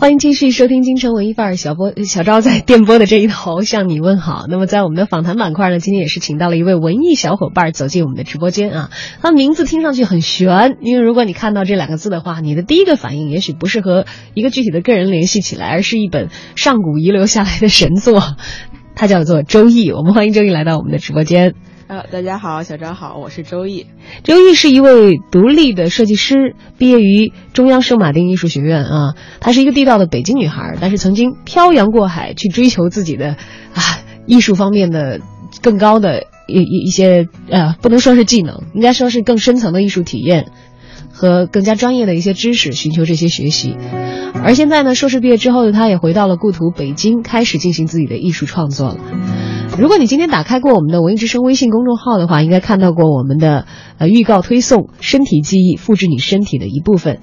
欢迎继续收听京城文艺范儿，小波小昭在电波的这一头向你问好。那么在我们的访谈板块呢，今天也是请到了一位文艺小伙伴走进我们的直播间啊。他名字听上去很悬，因为如果你看到这两个字的话，你的第一个反应也许不是和一个具体的个人联系起来，而是一本上古遗留下来的神作，它叫做《周易》。我们欢迎周易来到我们的直播间。呃，大家好，小张好，我是周易。周易是一位独立的设计师，毕业于中央圣马丁艺术学院啊。她是一个地道的北京女孩，但是曾经漂洋过海去追求自己的啊艺术方面的更高的一一一些呃，不能说是技能，应该说是更深层的艺术体验和更加专业的一些知识，寻求这些学习。而现在呢，硕士毕业之后的她也回到了故土北京，开始进行自己的艺术创作了。如果你今天打开过我们的文艺之声微信公众号的话，应该看到过我们的呃预告推送“身体记忆，复制你身体的一部分”。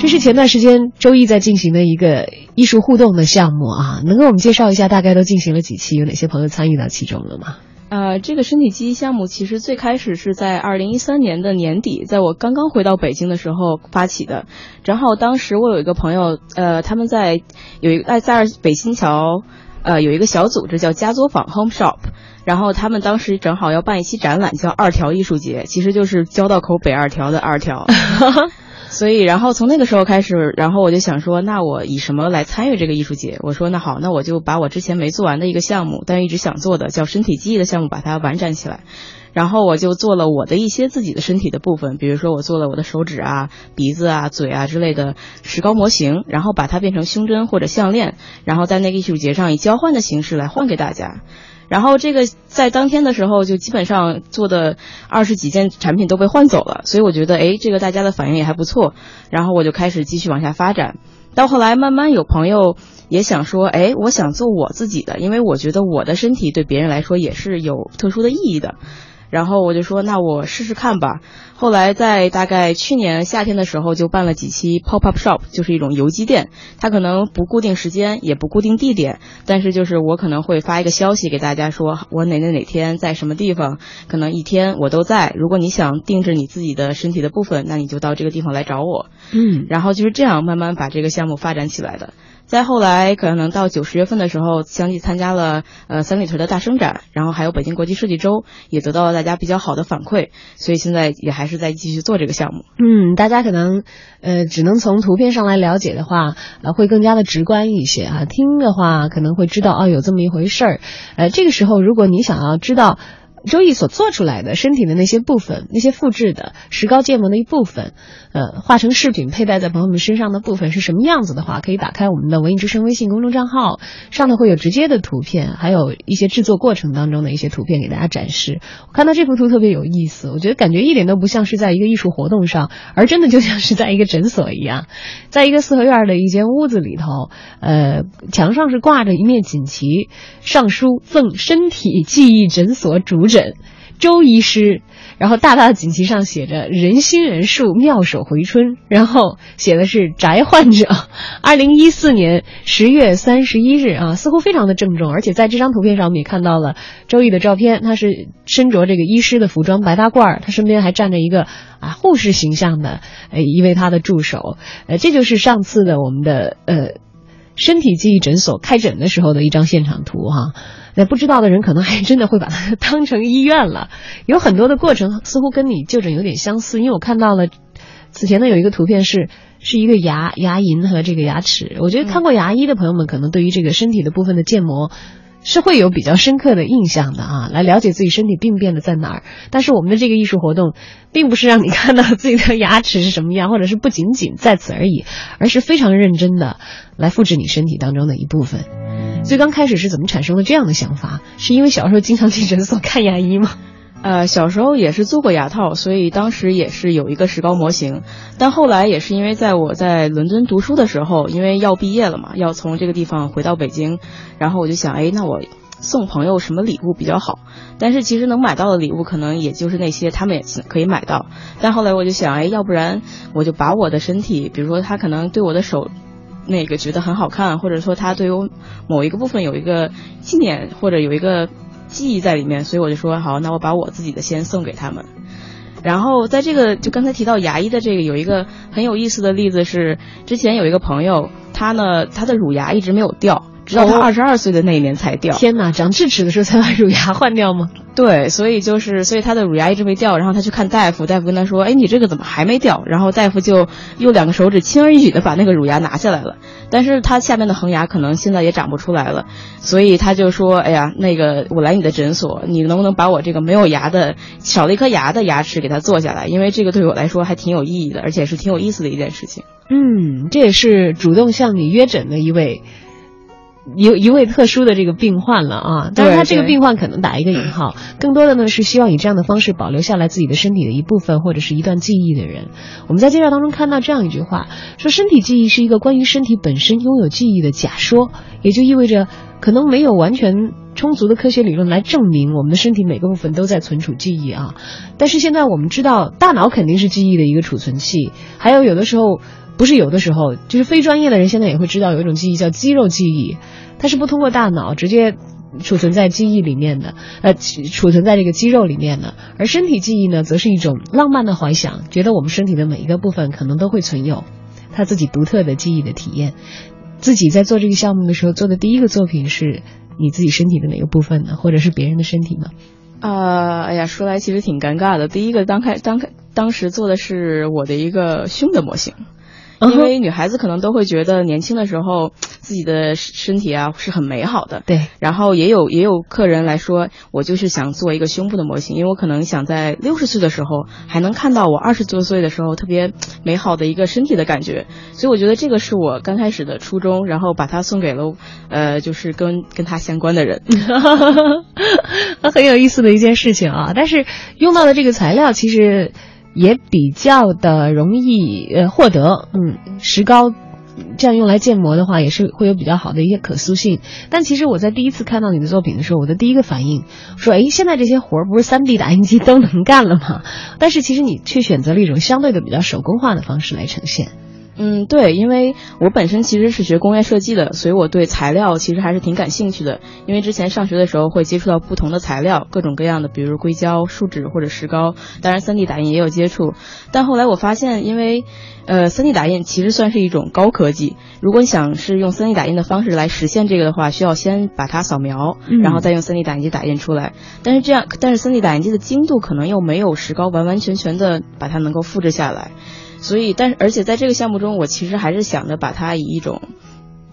这是前段时间周易在进行的一个艺术互动的项目啊，能给我们介绍一下大概都进行了几期，有哪些朋友参与到其中了吗？呃，这个身体记忆项目其实最开始是在二零一三年的年底，在我刚刚回到北京的时候发起的。正好当时我有一个朋友，呃，他们在有一个在在北新桥。呃，有一个小组织叫家作坊 Home Shop，然后他们当时正好要办一期展览，叫二条艺术节，其实就是交道口北二条的二条。所以，然后从那个时候开始，然后我就想说，那我以什么来参与这个艺术节？我说，那好，那我就把我之前没做完的一个项目，但一直想做的叫身体记忆的项目，把它完展起来。然后我就做了我的一些自己的身体的部分，比如说我做了我的手指啊、鼻子啊、嘴啊之类的石膏模型，然后把它变成胸针或者项链，然后在那个艺术节上以交换的形式来换给大家。然后这个在当天的时候就基本上做的二十几件产品都被换走了，所以我觉得哎，这个大家的反应也还不错。然后我就开始继续往下发展，到后来慢慢有朋友也想说，哎，我想做我自己的，因为我觉得我的身体对别人来说也是有特殊的意义的。然后我就说，那我试试看吧。后来在大概去年夏天的时候，就办了几期 pop up shop，就是一种游击店。它可能不固定时间，也不固定地点，但是就是我可能会发一个消息给大家说，我哪哪哪天在什么地方，可能一天我都在。如果你想定制你自己的身体的部分，那你就到这个地方来找我。嗯，然后就是这样慢慢把这个项目发展起来的。再后来，可能到九十月份的时候，相继参加了呃三里屯的大生展，然后还有北京国际设计周，也得到了大家比较好的反馈，所以现在也还是是在继续做这个项目。嗯，大家可能呃只能从图片上来了解的话，呃会更加的直观一些啊。听的话可能会知道哦有这么一回事儿。呃，这个时候如果你想要知道。周易所做出来的身体的那些部分，那些复制的石膏建模的一部分，呃，化成饰品佩戴在朋友们身上的部分是什么样子的话，可以打开我们的文艺之声微信公众账号，上头会有直接的图片，还有一些制作过程当中的一些图片给大家展示。我看到这幅图特别有意思，我觉得感觉一点都不像是在一个艺术活动上，而真的就像是在一个诊所一样，在一个四合院的一间屋子里头，呃，墙上是挂着一面锦旗，上书“赠身体记忆诊所主诊周医师”，然后大大的锦旗上写着“人心人术，妙手回春”，然后写的是“宅患者”，二零一四年十月三十一日啊，似乎非常的郑重，而且在这张图片上我们也看到了周易的照片，他是身着这个医师的服装，白大褂，他身边还站着一个啊护士形象的呃一位他的助手，呃，这就是上次的我们的呃。身体记忆诊所开诊的时候的一张现场图哈，那不知道的人可能还真的会把它当成医院了。有很多的过程似乎跟你就诊有点相似，因为我看到了此前呢有一个图片是是一个牙牙龈和这个牙齿。我觉得看过牙医的朋友们可能对于这个身体的部分的建模。是会有比较深刻的印象的啊，来了解自己身体病变的在哪儿。但是我们的这个艺术活动，并不是让你看到自己的牙齿是什么样，或者是不仅仅在此而已，而是非常认真的来复制你身体当中的一部分。所以刚开始是怎么产生了这样的想法？是因为小时候经常去诊所看牙医吗？呃，小时候也是做过牙套，所以当时也是有一个石膏模型。但后来也是因为在我在伦敦读书的时候，因为要毕业了嘛，要从这个地方回到北京，然后我就想，哎，那我送朋友什么礼物比较好？但是其实能买到的礼物可能也就是那些他们也可以买到。但后来我就想，哎，要不然我就把我的身体，比如说他可能对我的手。那个觉得很好看，或者说他对我某一个部分有一个纪念或者有一个记忆在里面，所以我就说好，那我把我自己的先送给他们。然后在这个就刚才提到牙医的这个有一个很有意思的例子是，之前有一个朋友，他呢他的乳牙一直没有掉。直到他二十二岁的那一年才掉。天哪，长智齿的时候才把乳牙 换掉吗？对，所以就是，所以他的乳牙一直没掉。然后他去看大夫，大夫跟他说：“哎，你这个怎么还没掉？”然后大夫就用两个手指轻而易举的把那个乳牙拿下来了。但是他下面的恒牙可能现在也长不出来了，所以他就说：“哎呀，那个我来你的诊所，你能不能把我这个没有牙的、少了一颗牙的牙齿给它做下来？因为这个对我来说还挺有意义的，而且是挺有意思的一件事情。”嗯，这也是主动向你约诊的一位。一一位特殊的这个病患了啊，但是他这个病患可能打一个引号，更多的呢是希望以这样的方式保留下来自己的身体的一部分或者是一段记忆的人。我们在介绍当中看到这样一句话，说身体记忆是一个关于身体本身拥有记忆的假说，也就意味着可能没有完全充足的科学理论来证明我们的身体每个部分都在存储记忆啊。但是现在我们知道，大脑肯定是记忆的一个储存器，还有有的时候。不是有的时候，就是非专业的人现在也会知道有一种记忆叫肌肉记忆，它是不通过大脑直接储存在记忆里面的，呃，储存在这个肌肉里面的。而身体记忆呢，则是一种浪漫的怀想，觉得我们身体的每一个部分可能都会存有他自己独特的记忆的体验。自己在做这个项目的时候做的第一个作品是你自己身体的哪个部分呢？或者是别人的身体吗？啊，哎呀，说来其实挺尴尬的。第一个当开当开当时做的是我的一个胸的模型。因为女孩子可能都会觉得年轻的时候 自己的身体啊是很美好的，对。然后也有也有客人来说，我就是想做一个胸部的模型，因为我可能想在六十岁的时候还能看到我二十多岁的时候特别美好的一个身体的感觉，所以我觉得这个是我刚开始的初衷，然后把它送给了呃就是跟跟他相关的人，很有意思的一件事情啊。但是用到的这个材料其实。也比较的容易呃获得，嗯，石膏这样用来建模的话，也是会有比较好的一些可塑性。但其实我在第一次看到你的作品的时候，我的第一个反应说，哎，现在这些活儿不是三 D 打印机都能干了吗？但是其实你却选择了一种相对的比较手工化的方式来呈现。嗯，对，因为我本身其实是学工业设计的，所以我对材料其实还是挺感兴趣的。因为之前上学的时候会接触到不同的材料，各种各样的，比如硅胶、树脂或者石膏，当然 3D 打印也有接触。但后来我发现，因为呃，3D 打印其实算是一种高科技。如果你想是用 3D 打印的方式来实现这个的话，需要先把它扫描，然后再用 3D 打印机打印出来。但是这样，但是 3D 打印机的精度可能又没有石膏完完全全的把它能够复制下来。所以，但是，而且在这个项目中，我其实还是想着把它以一种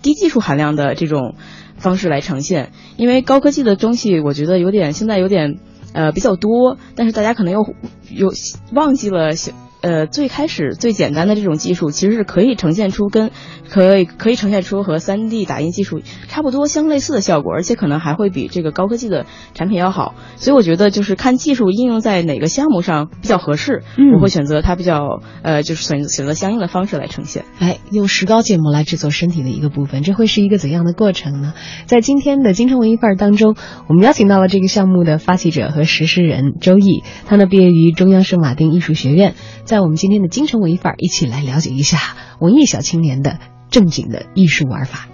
低技术含量的这种方式来呈现，因为高科技的东西，我觉得有点现在有点呃比较多，但是大家可能又又忘记了。呃，最开始最简单的这种技术，其实是可以呈现出跟可以可以呈现出和 3D 打印技术差不多相类似的效果，而且可能还会比这个高科技的产品要好。所以我觉得就是看技术应用在哪个项目上比较合适，我会选择它比较呃，就是选选择相应的方式来呈现。哎，用石膏建模来制作身体的一个部分，这会是一个怎样的过程呢？在今天的京城文艺范儿当中，我们邀请到了这个项目的发起者和实施人周毅，他呢毕业于中央圣马丁艺术学院。在我们今天的京城文艺范儿，一起来了解一下文艺小青年的正经的艺术玩法。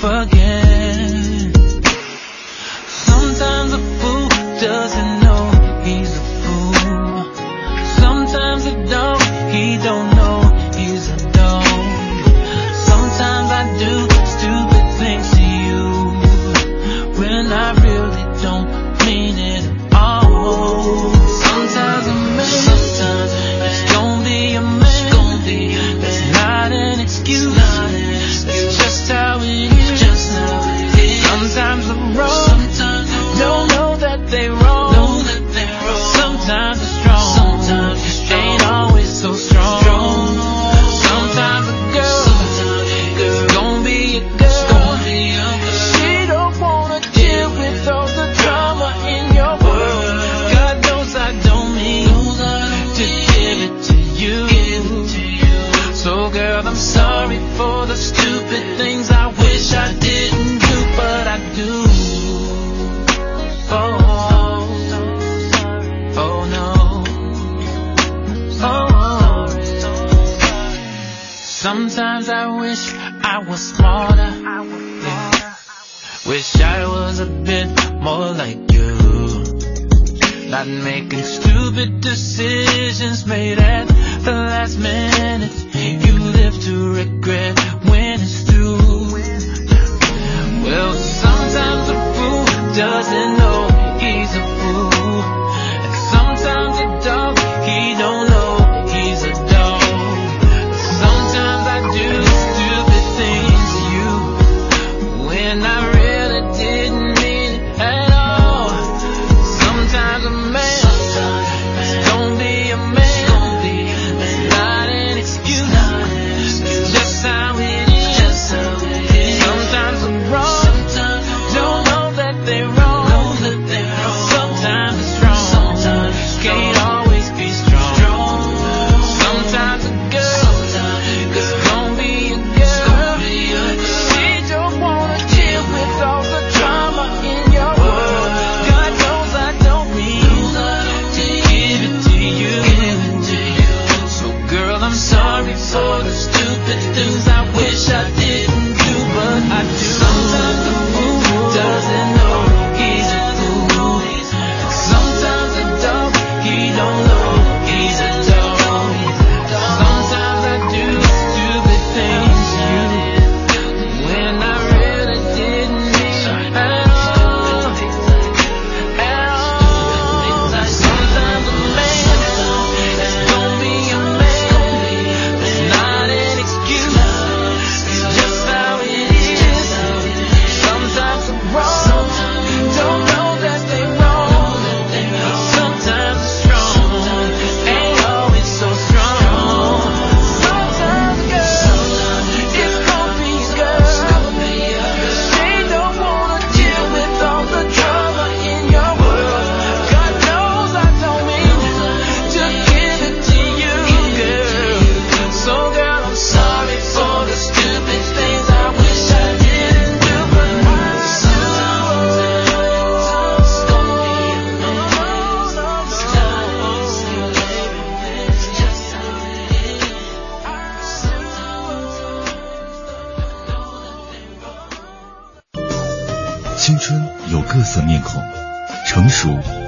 Sometimes a fool doesn't know he's a fool. Sometimes a dog, he don't know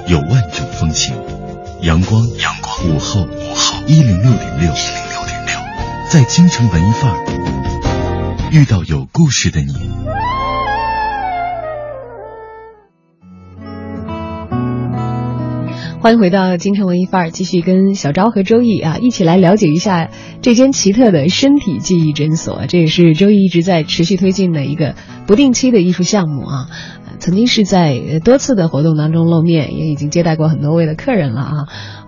有万种风情。阳光，阳光，午后，午后，一零六点六，一零六点六，在京城文艺范儿遇到有故事的你。欢迎回到京城文艺范儿，继续跟小昭和周易啊一起来了解一下这间奇特的身体记忆诊所。这也是周易一直在持续推进的一个不定期的艺术项目啊。曾经是在多次的活动当中露面，也已经接待过很多位的客人了啊。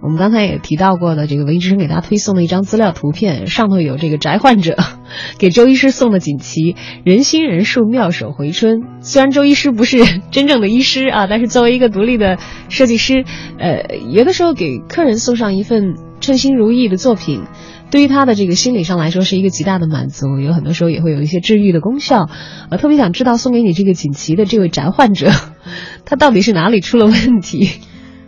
我们刚才也提到过的这个文艺之声给大家推送的一张资料图片，上头有这个宅患者给周医师送的锦旗“人心人术，妙手回春”。虽然周医师不是 真正的医师啊，但是作为一个独立的设计师，呃，有的时候给客人送上一份称心如意的作品。对于他的这个心理上来说是一个极大的满足，有很多时候也会有一些治愈的功效。呃特别想知道送给你这个锦旗的这位宅患者，他到底是哪里出了问题？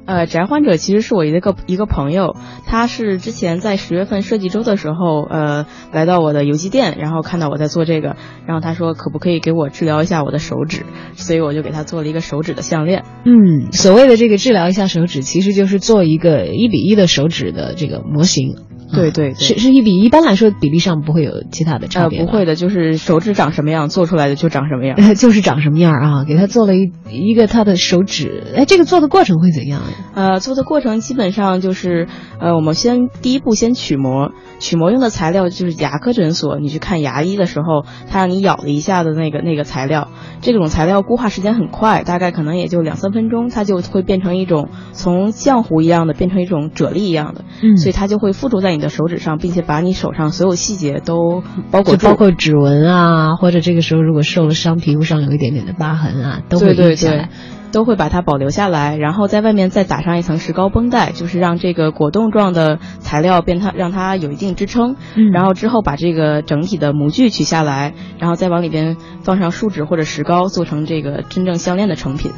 呃，宅患者其实是我一个一个朋友，他是之前在十月份设计周的时候，呃，来到我的游击店，然后看到我在做这个，然后他说可不可以给我治疗一下我的手指，所以我就给他做了一个手指的项链。嗯，所谓的这个治疗一下手指，其实就是做一个一比一的手指的这个模型。对对对，是是一比一，一般来说比例上不会有其他的差呃，别、不会的，就是手指长什么样，做出来的就长什么样。呃，就是长什么样啊？给他做了一一个他的手指，哎，这个做的过程会怎样呀？呃，做的过程基本上就是，呃，我们先第一步先取模，取模用的材料就是牙科诊所，你去看牙医的时候，他让你咬了一下的那个那个材料，这种材料固化时间很快，大概可能也就两三分钟，它就会变成一种从浆糊一样的变成一种啫喱一样的，嗯所以它就会附着在你的手指上，并且把你手上所有细节都包裹住，就包括指纹啊，或者这个时候如果受了伤，皮肤上有一点点的疤痕啊，都会对对对印下来。都会把它保留下来，然后在外面再打上一层石膏绷带，就是让这个果冻状的材料变它让它有一定支撑。嗯然后之后把这个整体的模具取下来，然后再往里边放上树脂或者石膏，做成这个真正项链的成品。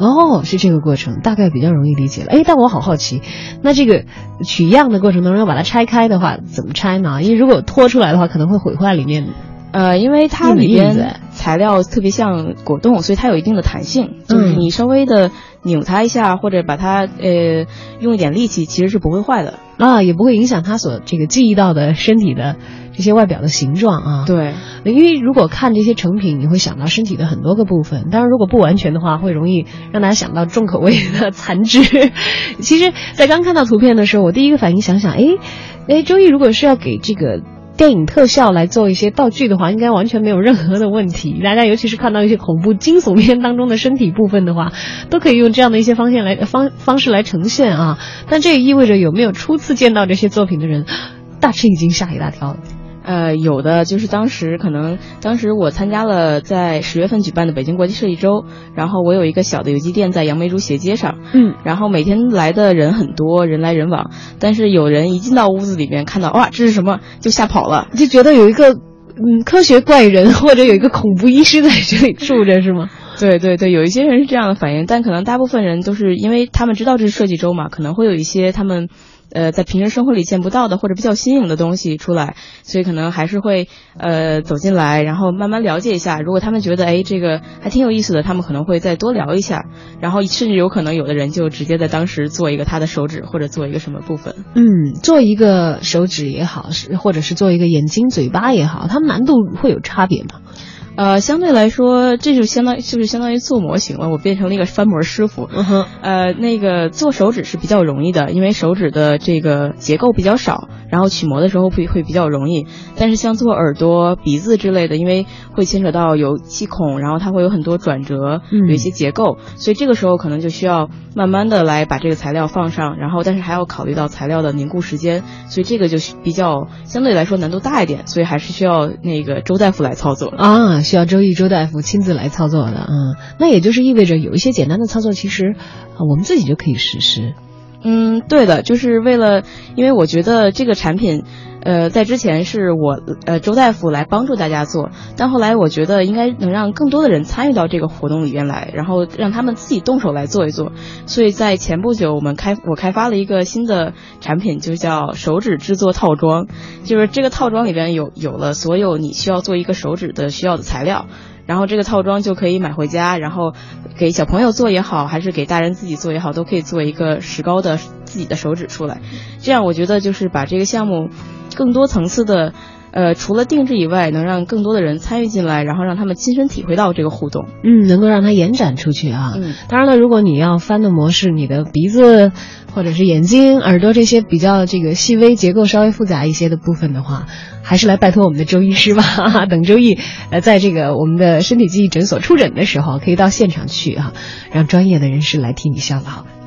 哦，是这个过程，大概比较容易理解了。哎，但我好好奇，那这个取样的过程当中要把它拆开的话，怎么拆呢？因为如果拖出来的话，可能会毁坏里面。呃，因为它的里边材料特别像果冻，所以它有一定的弹性，就是嗯你稍微的扭它一下，或者把它呃用一点力气，其实是不会坏的。啊，也不会影响它所这个记忆到的身体的这些外表的形状啊。，对，因为如果看这些成品，你会想到身体的很多个部分，当然如果不完全的话，会容易让大家想到重口味的残肢。其实，在刚看到图片的时候，我第一个反应想想，哎，哎，周易如果是要给这个。电影特效来做一些道具的话，应该完全没有任何的问题。大家尤其是看到一些恐怖惊悚片当中的身体部分的话，都可以用这样的一些方向来方方式来呈现啊。但这也意味着有没有初次见到这些作品的人，大吃一惊，吓一大跳。呃，有的就是当时可能当时我参加了在十月份举办的北京国际设计周，然后我有一个小的游击店在杨梅竹斜街上，嗯，然后每天来的人很多，人来人往，但是有人一进到屋子里面看到哇这是什么就吓跑了。就觉得有一个嗯科学怪人或者有一个恐怖医师在这里住着是吗？对对对，有一些人是这样的反应，但可能大部分人都是因为他们知道这是设计周嘛，可能会有一些他们。呃，在平时生活里见不到的或者比较新颖的东西出来，所以可能还是会呃走进来，然后慢慢了解一下。如果他们觉得哎这个还挺有意思的，他们可能会再多聊一下，然后甚至有可能有的人就直接在当时做一个他的手指或者做一个什么部分。嗯，做一个手指也好，是或者是做一个眼睛、嘴巴也好，它们难度会有差别吗？呃，相对来说，这就相当于就是相当于做模型了。我变成了一个翻模师傅。嗯哼，呃，那个做手指是比较容易的，因为手指的这个结构比较少，然后取模的时候会会比较容易。但是像做耳朵、鼻子之类的，因为会牵扯到有气孔，然后它会有很多转折，嗯有一些结构，所以这个时候可能就需要慢慢的来把这个材料放上，然后但是还要考虑到材料的凝固时间，所以这个就比较相对来说难度大一点，所以还是需要那个周大夫来操作。啊，需要周易周大夫亲自来操作的，啊，那也就是意味着有一些简单的操作，其实、啊我们自己就可以实施。嗯，对的，就是为了，因为我觉得这个产品，呃，在之前是我呃周大夫来帮助大家做，但后来我觉得应该能让更多的人参与到这个活动里边来，然后让他们自己动手来做一做。所以在前不久，我们开我开发了一个新的产品，就叫手指制作套装，就是这个套装里边有有了所有你需要做一个手指的需要的材料。然后这个套装就可以买回家，然后给小朋友做也好，还是给大人自己做也好，都可以做一个石膏的自己的手指出来。这样我觉得就是把这个项目更多层次的，呃，除了定制以外，能让更多的人参与进来，然后让他们亲身体会到这个互动。嗯，能够让它延展出去啊。嗯，当然了，如果你要翻的模式，你的鼻子或者是眼睛、耳朵这些比较这个细微、结构稍微复杂一些的部分的话，还是来拜托我们的周医师吧。等周易呃在这个我们的身体记忆诊所出诊的时候，可以到现场去啊，让专业的人士来替你效劳。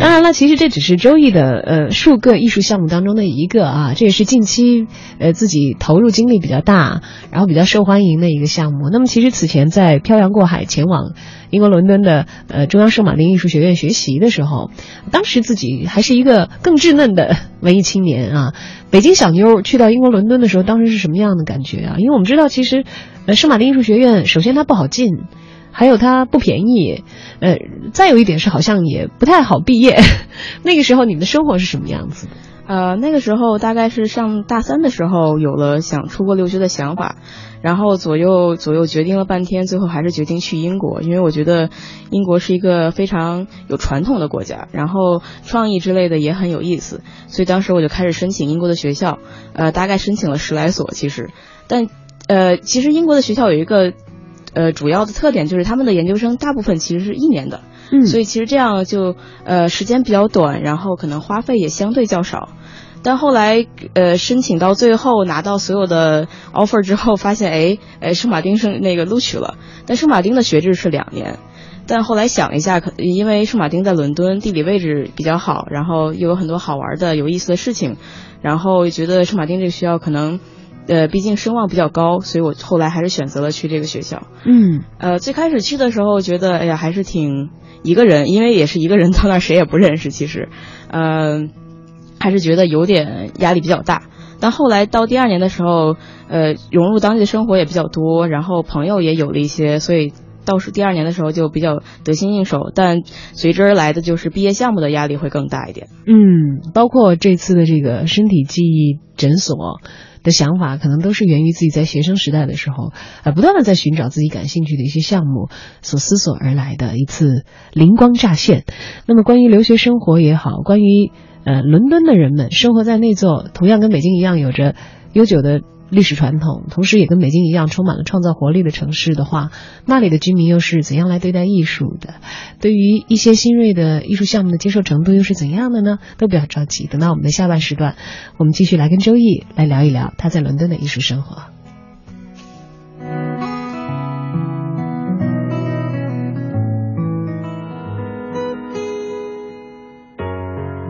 当然了，其实这只是周易的呃数个艺术项目当中的一个啊，这也是近期呃自己投入精力比较大，然后比较受欢迎的一个项目。那么其实此前在漂洋过海前往英国伦敦的呃中央圣马丁艺术学院学习的时候，当时自己还是一个更稚嫩的文艺青年啊。北京小妞去到英国伦敦的时候，当时是什么样的感觉啊？因为我们知道，其实呃圣马丁艺术学院首先它不好进。还有它不便宜，呃，再有一点是好像也不太好毕业。那个时候你们的生活是什么样子的？呃，那个时候大概是上大三的时候，有了想出国留学的想法，然后左右左右决定了半天，最后还是决定去英国，因为我觉得英国是一个非常有传统的国家，然后创意之类的也很有意思，所以当时我就开始申请英国的学校，呃，大概申请了十来所，其实，但呃，其实英国的学校有一个。呃，主要的特点就是他们的研究生大部分其实是一年的，嗯所以其实这样就呃时间比较短，然后可能花费也相对较少。但后来呃申请到最后拿到所有的 offer 之后，发现哎哎圣马丁是那个录取了，但圣马丁的学制是两年。但后来想一下，可因为圣马丁在伦敦，地理位置比较好，然后又有很多好玩的、有意思的事情，然后觉得圣马丁这个学校可能。呃，毕竟声望比较高，所以我后来还是选择了去这个学校。嗯呃，最开始去的时候觉得，哎呀，还是挺一个人，因为也是一个人到那儿，谁也不认识。其实，呃，还是觉得有点压力比较大。但后来到第二年的时候，呃，融入当地的生活也比较多，然后朋友也有了一些，所以倒数第二年的时候就比较得心应手。但随之而来的就是毕业项目的压力会更大一点。嗯，包括这次的这个身体记忆诊所。的想法可能都是源于自己在学生时代的时候，呃，不断的在寻找自己感兴趣的一些项目所思索而来的一次灵光乍现。那么，关于留学生活也好，关于呃伦敦的人们生活在那座同样跟北京一样有着悠久的。历史传统，同时也跟北京一样充满了创造活力的城市的话，那里的居民又是怎样来对待艺术的？对于一些新锐的艺术项目的接受程度又是怎样的呢？都不要着急，等到我们的下半时段，我们继续来跟周易来聊一聊他在伦敦的艺术生活。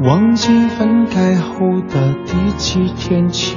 忘记分开后的第几天起。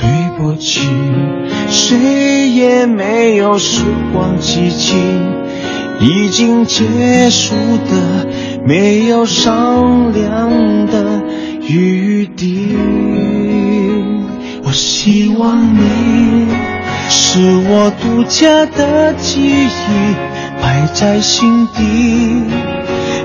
对不起，谁也没有时光机器，已经结束的没有商量的余地。我希望你是我独家的记忆，摆在心底，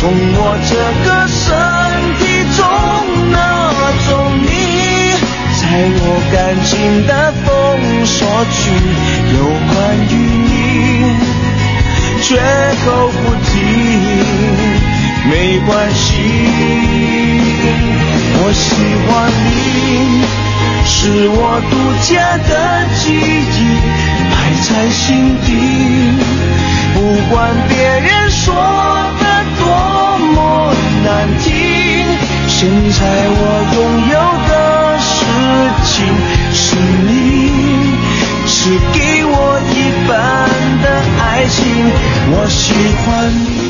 从我这个身体中拿走你。在我感情的封锁区，有关于你，绝口不提，没关系。我喜欢你，是我独家的记忆，摆在心底。不管别人说的多么难听，现在我拥有的。事情是你，是给我一半的爱情，我喜欢你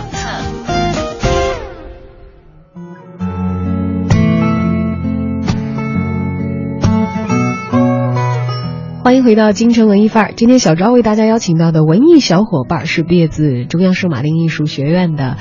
欢迎回到京城文艺范儿。今天小昭为大家邀请到的文艺小伙伴是毕业自中央圣马丁艺术学院的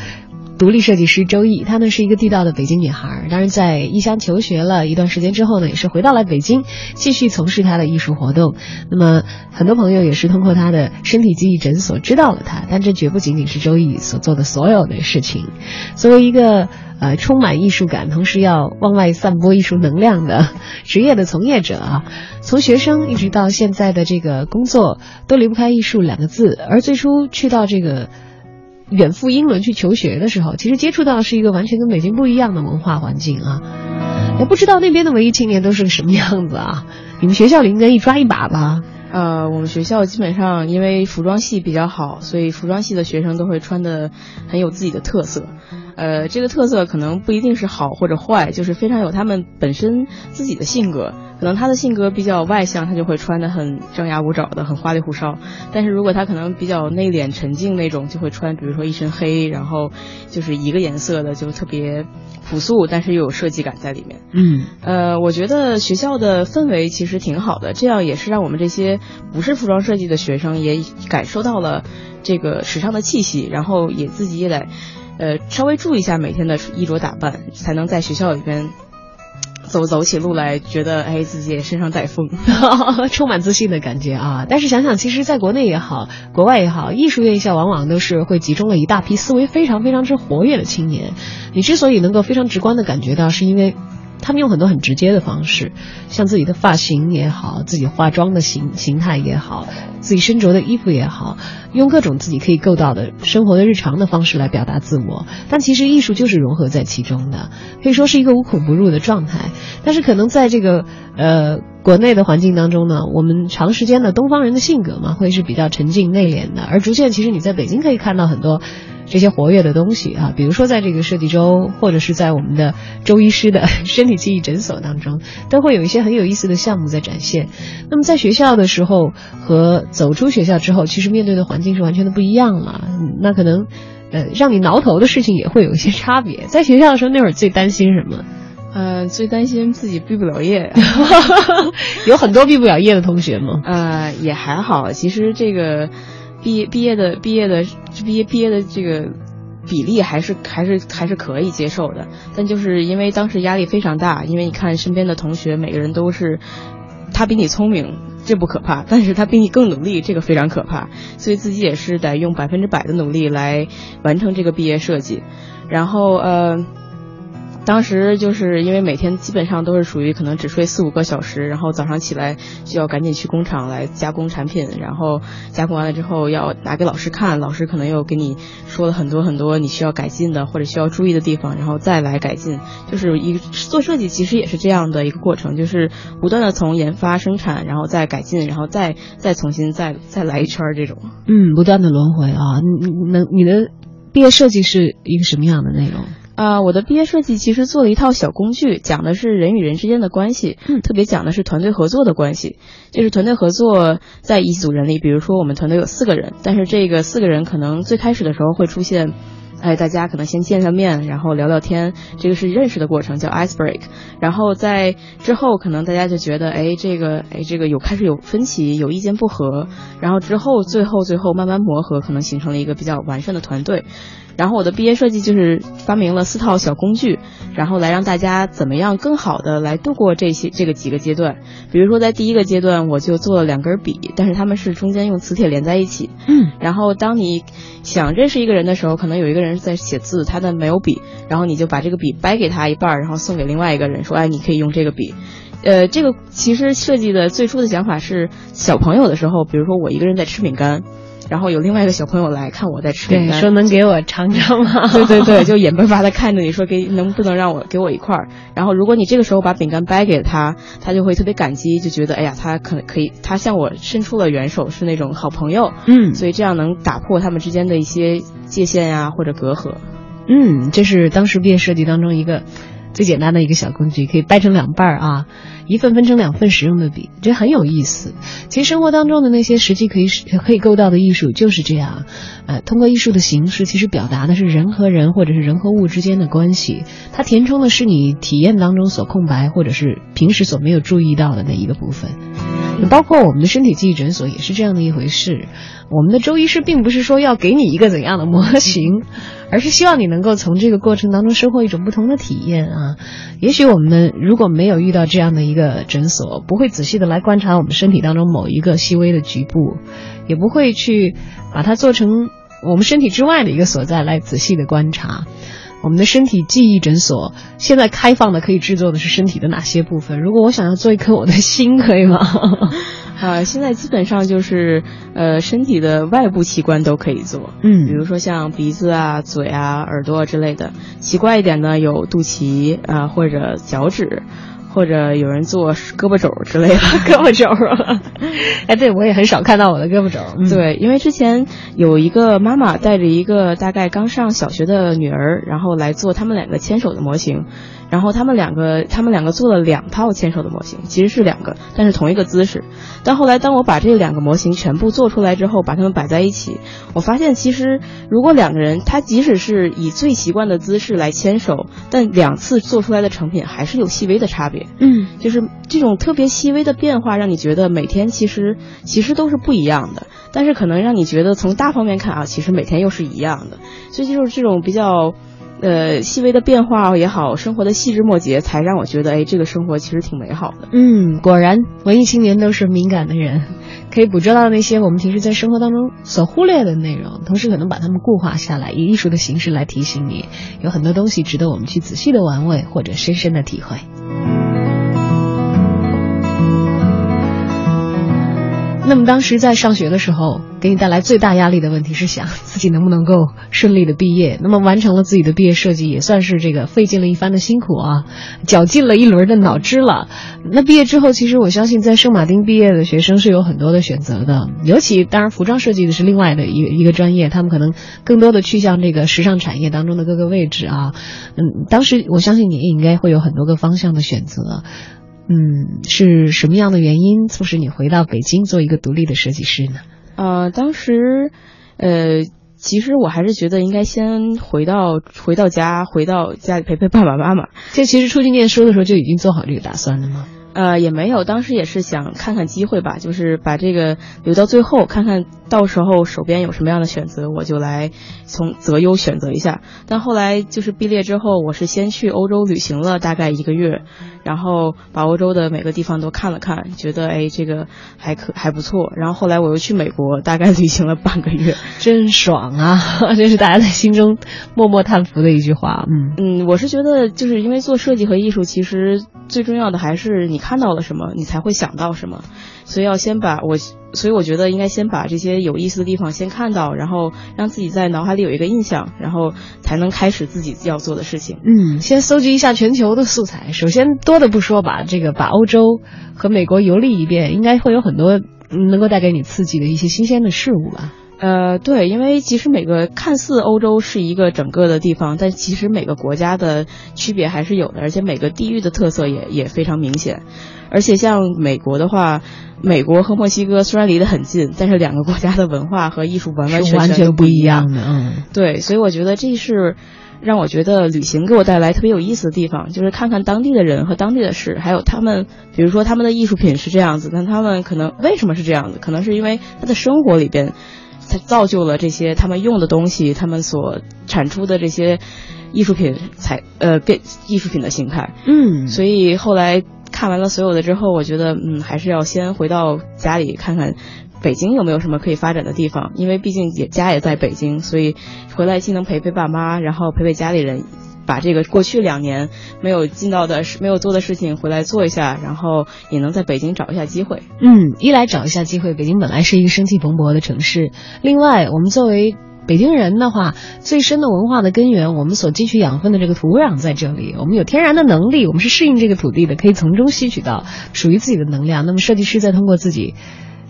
独立设计师周毅。她呢是一个地道的北京女孩，当然在异乡求学了一段时间之后呢，也是回到了北京，继续从事她的艺术活动。那么很多朋友也是通过她的身体记忆诊所知道了她，但这绝不仅仅是周毅所做的所有的事情。作为一个呃，充满艺术感，同时要往外散播艺术能量的职业的从业者啊，从学生一直到现在的这个工作，都离不开艺术两个字。而最初去到这个远赴英伦去求学的时候，其实接触到的是一个完全跟北京不一样的文化环境啊。也不知道那边的文艺青年都是个什么样子啊？你们学校里应该一抓一把吧？呃，我们学校基本上因为服装系比较好，所以服装系的学生都会穿的很有自己的特色。呃，这个特色可能不一定是好或者坏，就是非常有他们本身自己的性格。可能他的性格比较外向，他就会穿的很张牙舞爪的，很花里胡哨。但是如果他可能比较内敛沉静那种，就会穿比如说一身黑，然后就是一个颜色的，就特别朴素，但是又有设计感在里面。嗯，呃，我觉得学校的氛围其实挺好的，这样也是让我们这些不是服装设计的学生也感受到了这个时尚的气息，然后也自己也得。呃，稍微注意一下每天的衣着打扮，才能在学校里边走走起路来，觉得哎自己也身上带风，充满自信的感觉啊！但是想想，其实，在国内也好，国外也好，艺术院校往往都是会集中了一大批思维非常非常之活跃的青年。你之所以能够非常直观的感觉到，是因为。他们用很多很直接的方式，像自己的发型也好，自己化妆的形形态也好，自己身着的衣服也好，用各种自己可以够到的生活的日常的方式来表达自我。但其实艺术就是融合在其中的，可以说是一个无孔不入的状态。但是可能在这个呃国内的环境当中呢，我们长时间的东方人的性格嘛，会是比较沉静内敛的，而逐渐其实你在北京可以看到很多。这些活跃的东西啊，比如说在这个设计周，或者是在我们的周医师的 身体记忆诊所当中，都会有一些很有意思的项目在展现。那么在学校的时候和走出学校之后，其实面对的环境是完全的不一样了。那可能，呃，让你挠头的事情也会有一些差别。在学校的时候，那会儿最担心什么？呃，最担心自己毕不了业。有很多毕不了业的同学吗？呃，也还好。其实这个。毕业毕业的毕业的毕业毕业的这个比例还是还是还是可以接受的，但就是因为当时压力非常大，因为你看身边的同学每个人都是他比你聪明，这不可怕，但是他比你更努力，这个非常可怕，所以自己也是得用百分之百的努力来完成这个毕业设计，然后呃。当时就是因为每天基本上都是属于可能只睡四五个小时，然后早上起来就要赶紧去工厂来加工产品，然后加工完了之后要拿给老师看，老师可能又给你说了很多很多你需要改进的或者需要注意的地方，然后再来改进。就是一做设计其实也是这样的一个过程，就是不断的从研发生产，然后再改进，然后再再重新再再来一圈这种。嗯，不断的轮回啊。你能你的毕业设计是一个什么样的内容？啊，我的毕业设计其实做了一套小工具，讲的是人与人之间的关系，嗯，特别讲的是团队合作的关系。就是团队合作在一组人里，比如说我们团队有四个人，但是这个四个人可能最开始的时候会出现，哎，大家可能先见上面，然后聊聊天，这个是认识的过程，叫 ice break。然后在之后，可能大家就觉得，哎，这个，哎，这个有开始有分歧，有意见不合，然后之后最后最后慢慢磨合，可能形成了一个比较完善的团队。然后我的毕业设计就是发明了四套小工具，然后来让大家怎么样更好的来度过这些这个几个阶段。比如说在第一个阶段，我就做了两根笔，但是他们是中间用磁铁连在一起。嗯。然后当你想认识一个人的时候，可能有一个人在写字，他的没有笔，然后你就把这个笔掰给他一半，然后送给另外一个人，说：“哎，你可以用这个笔。”呃，这个其实设计的最初的想法是小朋友的时候，比如说我一个人在吃饼干。然后有另外一个小朋友来看我在吃饼干，说能给我尝尝吗？对 对对，就眼巴巴的看着你说给能不能让我给我一块儿。然后如果你这个时候把饼干掰给他，他就会特别感激，就觉得哎呀，他可能可以，他向我伸出了援手，是那种好朋友。嗯，所以这样能打破他们之间的一些界限呀或者隔阂。嗯，这是当时毕业设计当中一个最简单的一个小工具，可以掰成两半儿啊，一份分成两份使用的笔，这很有意思。其实生活当中的那些实际可以可以够到的艺术就是这样，呃，通过艺术的形式，其实表达的是人和人或者是人和物之间的关系，它填充的是你体验当中所空白或者是平时所没有注意到的那一个部分。包括我们的身体记忆诊所也是这样的一回事。我们的周医师并不是说要给你一个怎样的模型，而是希望你能够从这个过程当中收获一种不同的体验啊。也许我们如果没有遇到这样的一个诊所，不会仔细的来观察我们身体当中某一个细微的局部，也不会去把它做成我们身体之外的一个所在来仔细的观察。我们的身体记忆诊所现在开放的可以制作的是身体的哪些部分？如果我想要做一颗我的心，可以吗？啊，现在基本上就是呃身体的外部器官都可以做，嗯比如说像鼻子啊、嘴啊、耳朵之类的。奇怪一点呢，有肚脐啊、或者脚趾。或者有人做胳膊肘之类的，胳膊肘啊，哎，对我也很少看到我的胳膊肘。嗯。对，因为之前有一个妈妈带着一个大概刚上小学的女儿，然后来做他们两个牵手的模型，然后他们两个他们两个做了两套牵手的模型，其实是两个，但是同一个姿势。但后来当我把这两个模型全部做出来之后，把它们摆在一起，我发现其实如果两个人他即使是以最习惯的姿势来牵手，但两次做出来的成品还是有细微的差别。嗯，就是这种特别细微的变化，让你觉得每天其实其实都是不一样的，但是可能让你觉得从大方面看啊，其实每天又是一样的，所以就是这种比较。呃，细微的变化也好，生活的细枝末节，才让我觉得，哎，这个生活其实挺美好的。嗯，果然文艺青年都是敏感的人，可以捕捉到那些我们平时在生活当中所忽略的内容，同时可能把它们固化下来，以艺术的形式来提醒你，有很多东西值得我们去仔细的玩味或者深深的体会。那么当时在上学的时候，给你带来最大压力的问题是想自己能不能够顺利的毕业。那么完成了自己的毕业设计，也算是这个费尽了一番的辛苦啊，绞尽了一轮的脑汁了。那毕业之后，其实我相信在圣马丁毕业的学生是有很多的选择的，尤其当然服装设计的是另外的一一个专业，他们可能更多的去向这个时尚产业当中的各个位置啊。嗯，当时我相信你也应该会有很多个方向的选择。嗯，是什么样的原因促使你回到北京做一个独立的设计师呢？呃，当时，呃，其实我还是觉得应该先回到回到家，回到家里陪陪爸爸妈妈。这其实出去念书的时候就已经做好这个打算了吗？呃，也没有，当时也是想看看机会吧，就是把这个留到最后，看看到时候手边有什么样的选择，我就来从择优选择一下。但后来就是毕业之后，我是先去欧洲旅行了大概一个月，然后把欧洲的每个地方都看了看，觉得哎这个还可还不错。然后后来我又去美国，大概旅行了半个月，真爽啊！这是大家在心中默默叹服的一句话。嗯嗯，我是觉得就是因为做设计和艺术，其实最重要的还是你看到了什么，你才会想到什么，所以要先把我，所以我觉得应该先把这些有意思的地方先看到，然后让自己在脑海里有一个印象，然后才能开始自己要做的事情。嗯，先搜集一下全球的素材。首先多的不说吧，这个把欧洲和美国游历一遍，应该会有很多能够带给你刺激的一些新鲜的事物吧。呃，对，因为其实每个看似欧洲是一个整个的地方，但其实每个国家的区别还是有的，而且每个地域的特色也也非常明显。而且像美国的话，美国和墨西哥虽然离得很近，但是两个国家的文化和艺术完完全完全不一样的。嗯，对，所以我觉得这是让我觉得旅行给我带来特别有意思的地方，就是看看当地的人和当地的事，还有他们，比如说他们的艺术品是这样子，但他们可能为什么是这样子？可能是因为他的生活里边才造就了这些他们用的东西，他们所产出的这些艺术品才呃变艺术品的形态。嗯，所以后来看完了所有的之后，我觉得嗯，还是要先回到家里看看北京有没有什么可以发展的地方，因为毕竟也家也在北京，所以回来既能陪陪爸妈，然后陪陪家里人。把这个过去两年没有尽到的事、没有做的事情回来做一下，然后也能在北京找一下机会。嗯，一来找一下机会，北京本来是一个生气蓬勃的城市；另外，我们作为北京人的话，最深的文化的根源，我们所汲取养分的这个土壤在这里，我们有天然的能力，我们是适应这个土地的，可以从中吸取到属于自己的能量。那么，设计师再通过自己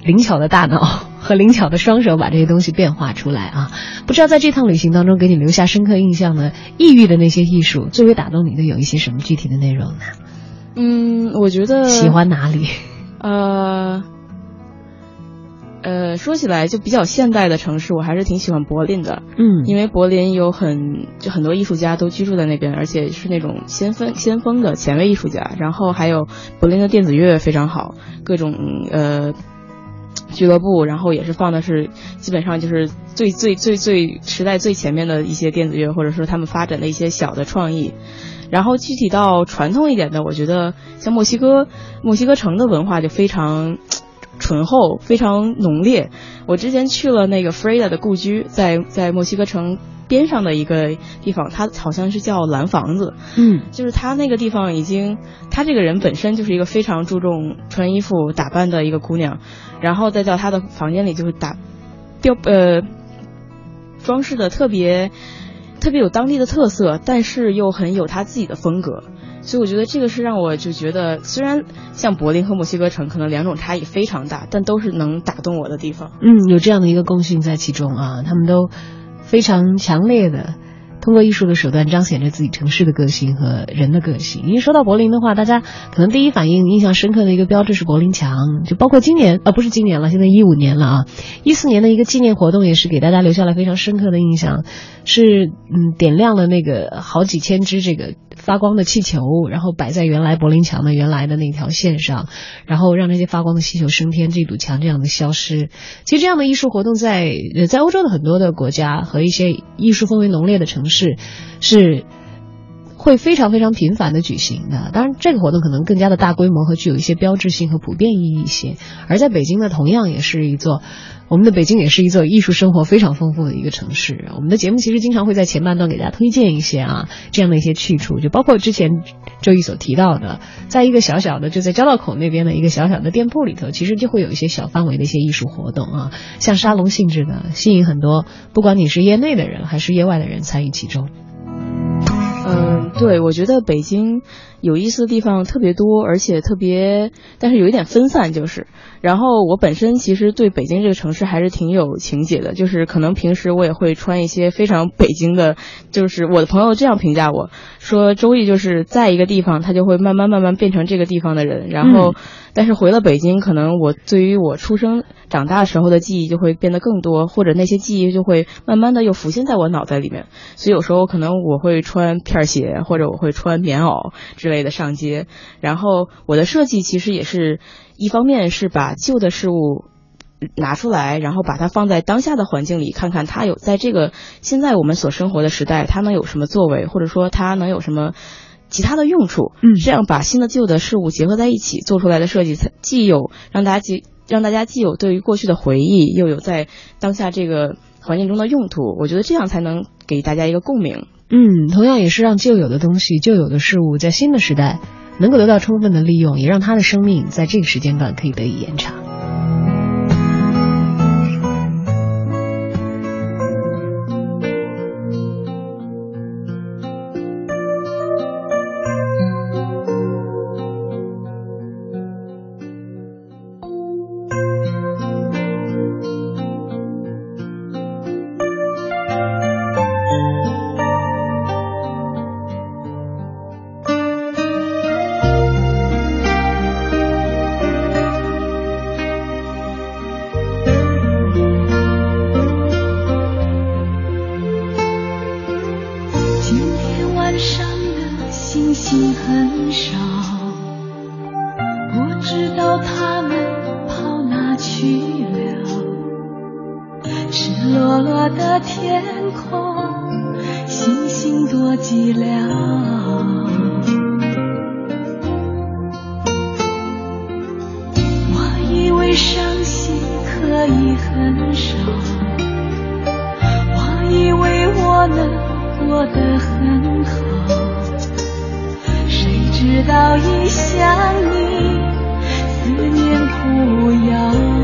灵巧的大脑 和灵巧的双手把这些东西变化出来啊！不知道在这趟旅行当中给你留下深刻印象的异域的那些艺术，最为打动你的有一些什么具体的内容呢？嗯，我觉得喜欢哪里？呃。呃，说起来就比较现代的城市，我还是挺喜欢柏林的。嗯，因为柏林有很就很多艺术家都居住在那边，而且是那种先锋先锋的前卫艺术家。然后还有柏林的电子乐非常好，各种呃俱乐部，然后也是放的是基本上就是最最最最时代最前面的一些电子乐，或者说他们发展的一些小的创意。然后具体到传统一点的，我觉得像墨西哥墨西哥城的文化就非常。醇厚，非常浓烈。我之前去了那个 Frida 的故居，在在墨西哥城边上的一个地方，它好像是叫蓝房子。嗯，就是他那个地方已经，他这个人本身就是一个非常注重穿衣服打扮的一个姑娘，然后再到他的房间里就是打标呃装饰的特别特别有当地的特色，但是又很有他自己的风格。所以我觉得这个是让我就觉得，虽然像柏林和墨西哥城可能两种差异非常大，但都是能打动我的地方。嗯，有这样的一个共性在其中啊，他们都非常强烈的。通过艺术的手段彰显着自己城市的个性和人的个性。因为说到柏林的话，大家可能第一反应印象深刻的一个标志是柏林墙，就包括今年啊，不是今年了，现在一五年了啊，一四年的一个纪念活动也是给大家留下了非常深刻的印象，是嗯点亮了那个好几千只这个发光的气球，然后摆在原来柏林墙的原来的那条线上，然后让那些发光的气球升天，这堵墙这样的消失。其实这样的艺术活动在呃在欧洲的很多的国家和一些艺术氛围浓烈的城市。是，是会非常非常频繁的举行的。当然，这个活动可能更加的大规模和具有一些标志性和普遍意义一些。而在北京呢，同样也是一座，我们的北京也是一座艺术生活非常丰富的一个城市。我们的节目其实经常会在前半段给大家推荐一些啊这样的一些去处，就包括之前周一所提到的，在一个小小的就在交道口那边的一个小小的店铺里头，其实就会有一些小范围的一些艺术活动啊，像沙龙性质的，吸引很多不管你是业内的人还是业外的人参与其中。嗯，对，我觉得北京有意思的地方特别多，而且特别，但是有一点分散，就是。然后我本身其实对北京这个城市还是挺有情结的，就是可能平时我也会穿一些非常北京的，就是我的朋友这样评价我说，周易就是在一个地方，他就会慢慢慢慢变成这个地方的人，然后。但是回了北京，可能我对于我出生长大时候的记忆就会变得更多，或者那些记忆就会慢慢的又浮现在我脑袋里面。所以有时候可能我会穿片鞋，或者我会穿棉袄之类的上街。然后我的设计其实也是一方面是把旧的事物拿出来，然后把它放在当下的环境里，看看它有在这个现在我们所生活的时代，它能有什么作为，或者说它能有什么。其他的用处，嗯，这样把新的旧的事物结合在一起做出来的设计，才既有让大家既让大家既有对于过去的回忆，又有在当下这个环境中的用途。我觉得这样才能给大家一个共鸣。嗯，同样也是让旧有的东西、旧有的事物在新的时代能够得到充分的利用，也让他的生命在这个时间段可以得以延长。早已想你思念苦遥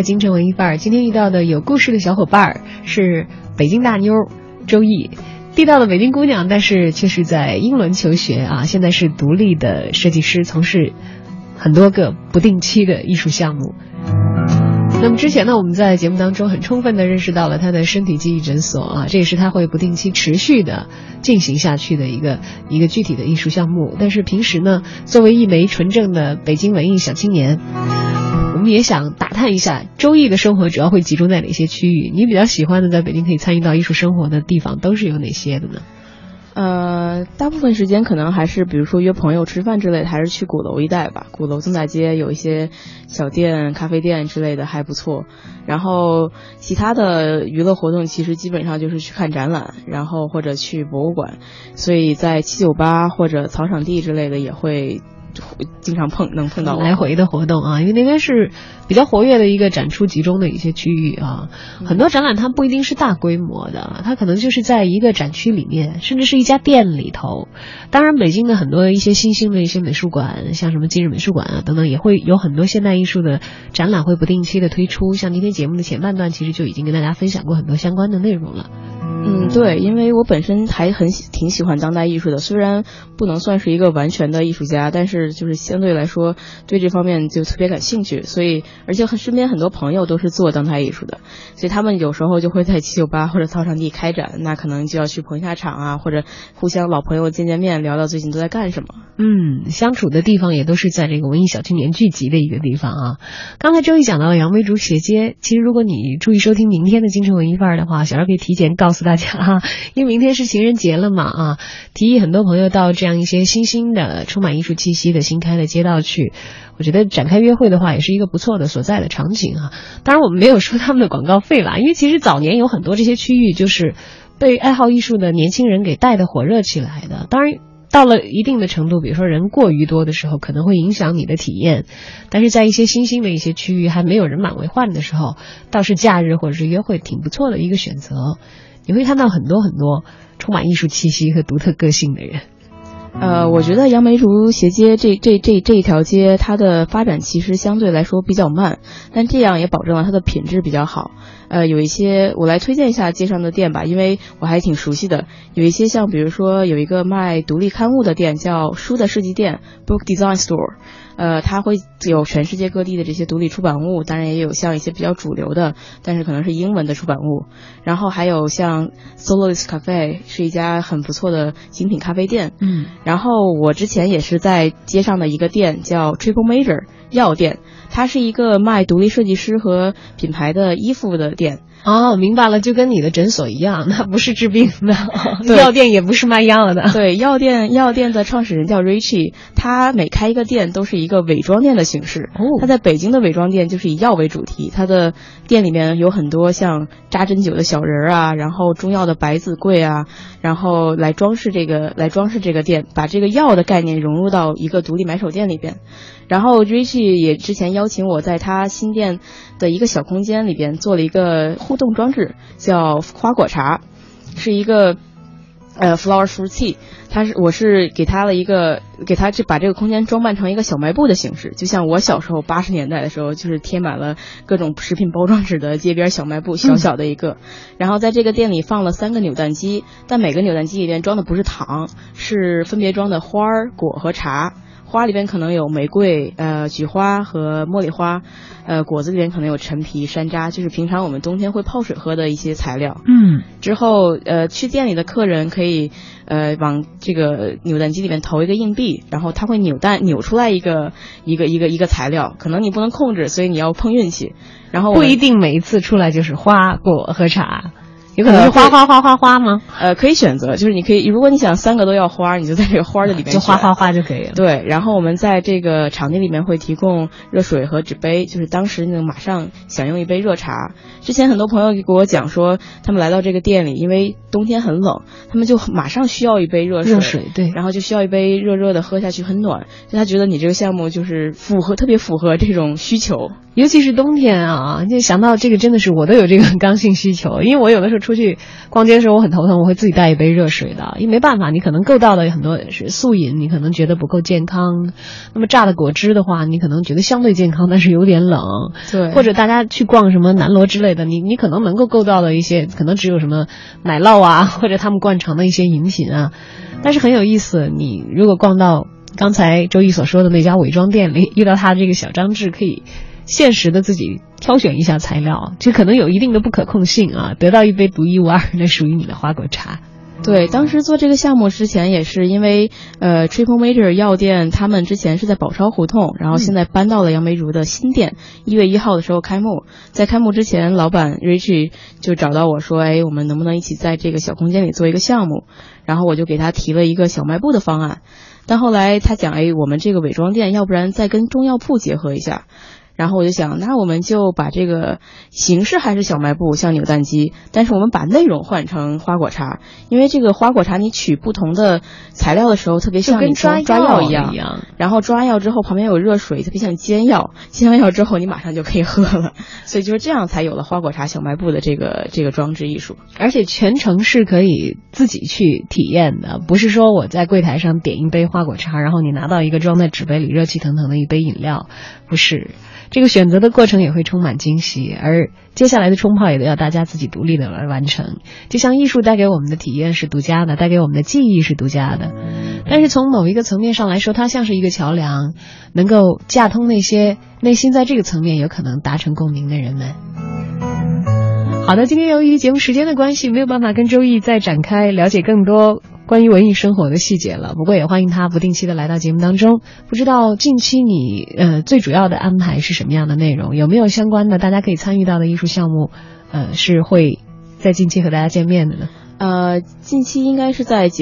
来，京城文艺范儿。今天遇到的有故事的小伙伴儿是北京大妞周易，地道的北京姑娘，但是却是在英伦求学啊，现在是独立的设计师，从事很多个不定期的艺术项目。那么之前呢，我们在节目当中很充分的认识到了他的身体记忆诊所啊，这也是他会不定期持续的进行下去的一个一个具体的艺术项目。但是平时呢，作为一枚纯正的北京文艺小青年，我们也想打探一下周易的生活主要会集中在哪些区域？你比较喜欢的在北京可以参与到艺术生活的地方都是有哪些的呢？呃，大部分时间可能还是比如说约朋友吃饭之类的，还是去鼓楼一带吧。鼓楼增仔街有一些小店、咖啡店之类的还不错。然后其他的娱乐活动其实基本上就是去看展览，然后或者去博物馆。所以在七九八或者草场地之类的也会经常碰能碰到。来回的活动啊，因为那边是比较活跃的一个展出集中的一些区域啊。很多展览它不一定是大规模的，它可能就是在一个展区里面，甚至是一家店里头。当然，北京的很多一些新兴的一些美术馆，像什么今日美术馆啊等等，也会有很多现代艺术的展览会不定期的推出。像今天节目的前半段，其实就已经跟大家分享过很多相关的内容了。嗯，对，因为我本身还很喜挺喜欢当代艺术的，虽然不能算是一个完全的艺术家，但是就是相对来说对这方面就特别感兴趣，所以而且和身边很多朋友都是做当代艺术的，所以他们有时候就会在七九八或者操场地开展，那可能就要去捧一下场啊，或者互相老朋友见见面，聊聊最近都在干什么。嗯，相处的地方也都是在这个文艺小青年聚集的一个地方啊。刚才周一讲到了杨梅竹斜街，其实如果你注意收听明天的京城文艺范儿的话，小二可以提前告诉大家哈，因为明天是情人节了嘛啊，提议很多朋友到这样一些新兴的、充满艺术气息的新开的街道去。我觉得展开约会的话，也是一个不错的所在的场景啊。当然，我们没有收他们的广告费啦，因为其实早年有很多这些区域就是被爱好艺术的年轻人给带的火热起来的。当然。到了一定的程度，比如说人过于多的时候，可能会影响你的体验。但是在一些新兴的一些区域还没有人满为患的时候，倒是假日或者是约会挺不错的一个选择。你会看到很多很多充满艺术气息和独特个性的人。呃，我觉得杨梅竹斜街这这这这一条街，它的发展其实相对来说比较慢，但这样也保证了它的品质比较好。呃，有一些我来推荐一下街上的店吧，因为我还挺熟悉的。有一些像比如说有一个卖独立刊物的店，叫书的设计店 （Book Design Store）。呃，它会有全世界各地的这些独立出版物，当然也有像一些比较主流的，但是可能是英文的出版物。然后还有像 Soloist Cafe 是一家很不错的精品咖啡店。嗯，然后我之前也是在街上的一个店叫 Triple Major 药店，它是一个卖独立设计师和品牌的衣服的店。哦，明白了，就跟你的诊所一样，那不是治病的，药店也不是卖药的。对，药店药店的创始人叫 Richie，他每开一个店都是一个伪装店的形式。哦他在北京的伪装店就是以药为主题，他的店里面有很多像扎针灸的小人儿啊，然后中药的百子柜啊，然后来装饰这个来装饰这个店，把这个药的概念融入到一个独立买手店里边。然后 Richie 也之前邀请我在他新店的一个小空间里边做了一个互动装置，叫花果茶，是一个呃 flower fruit tea。它是我是给他了一个给他这把这个空间装扮成一个小卖部的形式，就像我小时候八十年代的时候，就是贴满了各种食品包装纸的街边小卖部，小小的一个。然后在这个店里放了三个扭蛋机，但每个扭蛋机里面装的不是糖，是分别装的花儿、果和茶。花里边可能有玫瑰、呃菊花和茉莉花，呃果子里边可能有陈皮、山楂，就是平常我们冬天会泡水喝的一些材料。嗯，之后，呃，去店里的客人可以，呃，往这个扭蛋机里面投一个硬币，然后它会扭蛋扭出来一个一个一个一个材料，可能你不能控制，所以你要碰运气。然后不一定每一次出来就是花果和茶，有可能是花花花花花吗？呃可以选择，就是你可以，如果你想三个都要花，你就在这个花的里面 就花花花就可以了。对，然后我们在这个场地里面会提供热水和纸杯，就是当时能马上享用一杯热茶。之前很多朋友给我讲说，他们来到这个店里，因为冬天很冷，他们就马上需要一杯热水，热水对然后就需要一杯热热的喝下去，很暖。就他觉得你这个项目就是符合特别符合这种需求。尤其是冬天啊，就想到这个真的是我都有这个刚性需求，因为我有的时候出去逛街的时候我很头疼，我会自己带一杯热水的，因为没办法，你可能够到的很多是素饮，你可能觉得不够健康，那么榨的果汁的话，你可能觉得相对健康，但是有点冷，对。或者大家去逛什么南锣之类的，你你可能能够够到的一些，可能只有什么奶酪啊，或者他们惯常的一些饮品啊，但是很有意思，你如果逛到刚才周毅所说的那家伪装店里，遇到他这个小张志，可以现实的自己挑选一下材料，这可能有一定的不可控性啊，得到一杯独一无二的属于你的花果茶。对，当时做这个项目之前，也是因为呃，Triple Major 药店他们之前是在宝钞胡同，然后现在搬到了杨梅竹的新店，一、月一号的时候开幕。在开幕之前，老板 Richie 就找到我说：“哎，我们能不能一起在这个小空间里做一个项目？”然后我就给他提了一个小卖部的方案。但后来他讲：“哎，我们这个伪装店，要不然再跟中药铺结合一下。”然后我就想，那我们就把这个形式还是小卖部，像扭蛋机，但是我们把内容换成花果茶，因为这个花果茶你取不同的材料的时候，特别像你抓抓药一一样。然后抓完药之后，旁边有热水，特别像煎药。煎完药之后，你马上就可以喝了。所以就是这样才有了花果茶小卖部的这个这个装置艺术。而且全程是可以自己去体验的，不是说我在柜台上点一杯花果茶，然后你拿到一个装在纸杯里热气腾腾的一杯饮料，不是。这个选择的过程也会充满惊喜，而接下来的冲泡也都要大家自己独立的来完成。就像艺术带给我们的体验是独家的，带给我们的记忆是独家的，但是从某一个层面上来说，它像是一个桥梁，能够架通那些内心在这个层面有可能达成共鸣的人们。好的，今天由于节目时间的关系，没有办法跟周毅再展开了解更多关于文艺生活的细节了。不过也欢迎他不定期的来到节目当中。不知道近期你呃最主要的安排是什么样的内容？有没有相关的大家可以参与到的艺术项目？呃，是会在近期和大家见面的呢？呃，近期应该是在节